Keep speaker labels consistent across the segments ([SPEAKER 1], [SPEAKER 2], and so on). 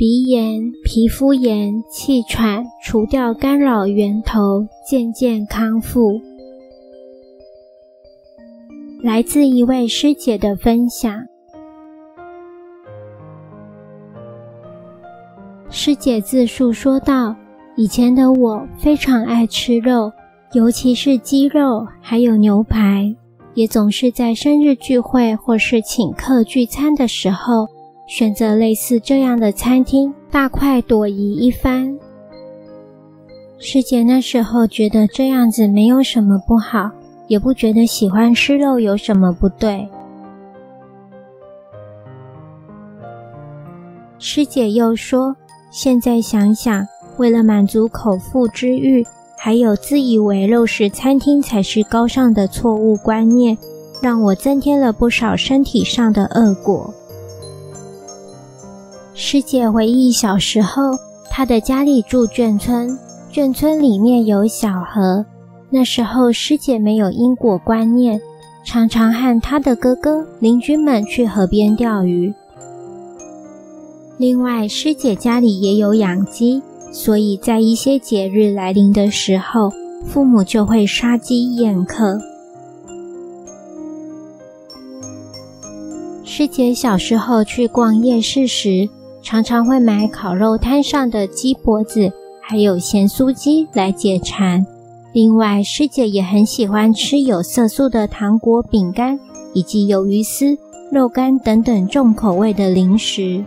[SPEAKER 1] 鼻炎、皮肤炎、气喘，除掉干扰源头，渐渐康复。来自一位师姐的分享。师姐自述说道：“以前的我非常爱吃肉，尤其是鸡肉，还有牛排，也总是在生日聚会或是请客聚餐的时候，选择类似这样的餐厅，大快朵颐一番。”师姐那时候觉得这样子没有什么不好。也不觉得喜欢吃肉有什么不对。师姐又说，现在想想，为了满足口腹之欲，还有自以为肉食餐厅才是高尚的错误观念，让我增添了不少身体上的恶果。师姐回忆小时候，她的家里住眷村，眷村里面有小河。那时候，师姐没有因果观念，常常和她的哥哥、邻居们去河边钓鱼。另外，师姐家里也有养鸡，所以在一些节日来临的时候，父母就会杀鸡宴客。师姐小时候去逛夜市时，常常会买烤肉摊上的鸡脖子，还有咸酥鸡来解馋。另外，师姐也很喜欢吃有色素的糖果、饼干，以及鱿鱼丝、肉干等等重口味的零食。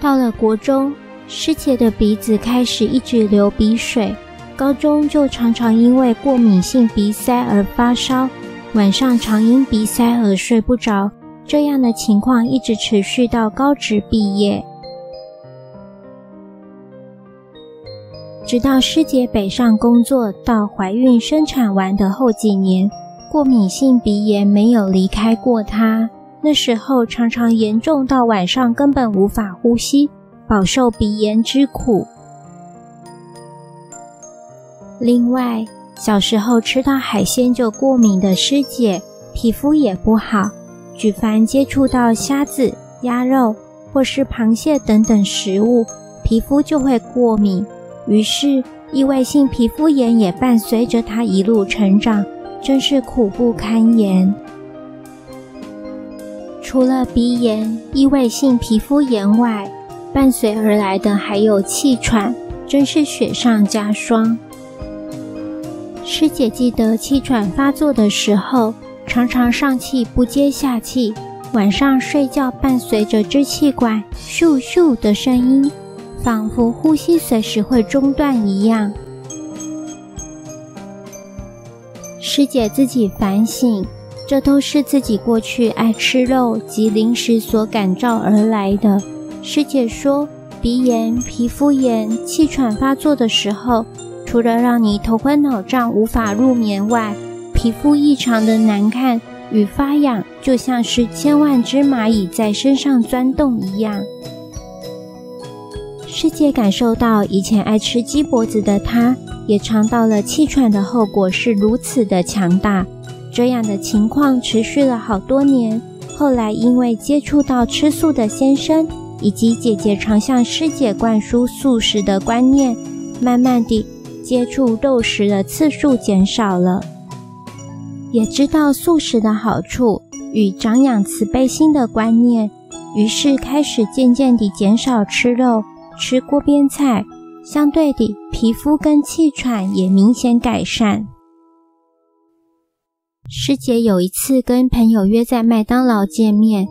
[SPEAKER 1] 到了国中，师姐的鼻子开始一直流鼻水，高中就常常因为过敏性鼻塞而发烧，晚上常因鼻塞而睡不着，这样的情况一直持续到高职毕业。直到师姐北上工作到怀孕生产完的后几年，过敏性鼻炎没有离开过她。那时候常常严重到晚上根本无法呼吸，饱受鼻炎之苦。另外，小时候吃到海鲜就过敏的师姐，皮肤也不好，举凡接触到虾子、鸭肉或是螃蟹等等食物，皮肤就会过敏。于是，异位性皮肤炎也伴随着她一路成长，真是苦不堪言。除了鼻炎、异位性皮肤炎外，伴随而来的还有气喘，真是雪上加霜。师姐记得气喘发作的时候，常常上气不接下气，晚上睡觉伴随着支气管咻咻的声音。仿佛呼吸随时会中断一样。师姐自己反省，这都是自己过去爱吃肉及零食所感召而来的。师姐说，鼻炎、皮肤炎、气喘发作的时候，除了让你头昏脑胀、无法入眠外，皮肤异常的难看与发痒，就像是千万只蚂蚁在身上钻洞一样。师姐感受到，以前爱吃鸡脖子的她，也尝到了气喘的后果是如此的强大。这样的情况持续了好多年。后来因为接触到吃素的先生，以及姐姐常向师姐灌输素食的观念，慢慢地接触肉食的次数减少了。也知道素食的好处与长养慈悲心的观念，于是开始渐渐地减少吃肉。吃锅边菜，相对的，皮肤跟气喘也明显改善。师姐有一次跟朋友约在麦当劳见面，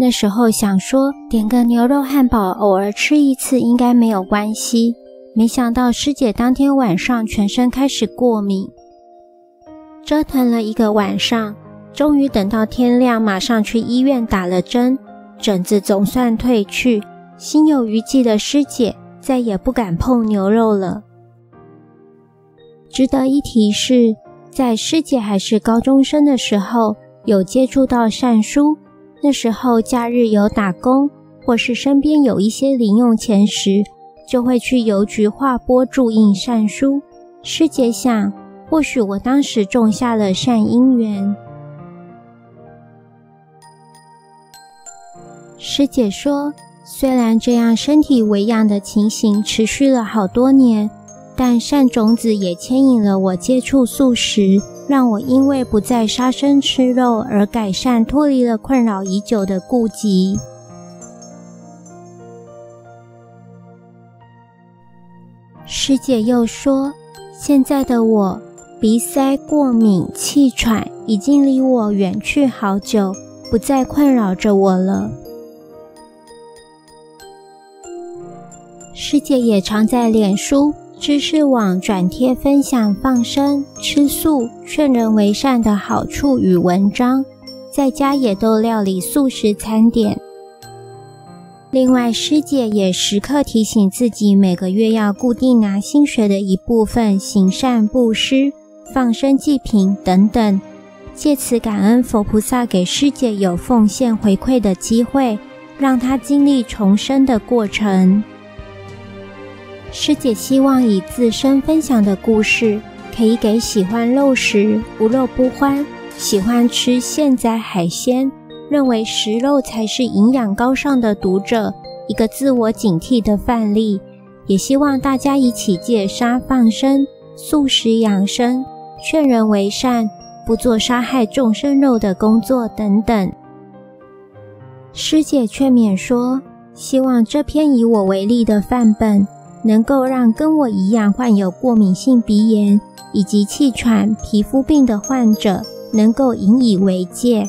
[SPEAKER 1] 那时候想说点个牛肉汉堡，偶尔吃一次应该没有关系。没想到师姐当天晚上全身开始过敏，折腾了一个晚上，终于等到天亮，马上去医院打了针，疹子总算退去。心有余悸的师姐再也不敢碰牛肉了。值得一提是，在师姐还是高中生的时候，有接触到善书。那时候假日有打工，或是身边有一些零用钱时，就会去邮局划拨注印善书。师姐想，或许我当时种下了善因缘。师姐说，虽然这样身体微恙的情形持续了好多年，但善种子也牵引了我接触素食，让我因为不再杀生吃肉而改善，脱离了困扰已久的痼疾。师姐又说，现在的我鼻塞、过敏、气喘已经离我远去好久，不再困扰着我了。师姐也常在脸书、知识网转贴分享放生、吃素、劝人为善的好处与文章，在家也都料理素食餐点。另外，师姐也时刻提醒自己，每个月要固定拿薪水的一部分行善布施、放生祭品等等，借此感恩佛菩萨给师姐有奉献回馈的机会，让她经历重生的过程。师姐希望以自身分享的故事，可以给喜欢肉食、无肉不欢、喜欢吃现宰海鲜、认为食肉才是营养高尚的读者一个自我警惕的范例。也希望大家一起戒杀放生、素食养生、劝人为善、不做杀害众生肉的工作等等。师姐劝勉说，希望这篇以我为例的范本。能够让跟我一样患有过敏性鼻炎以及气喘、皮肤病的患者能够引以为戒。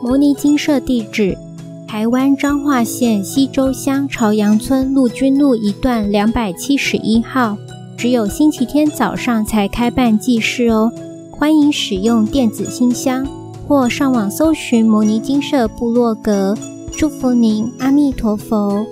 [SPEAKER 1] 牟尼精舍地址：台湾彰化县溪州乡朝阳村陆军路一段两百七十一号。只有星期天早上才开办祭事哦，欢迎使用电子信箱或上网搜寻牟尼精舍部落格。祝福您，阿弥陀佛。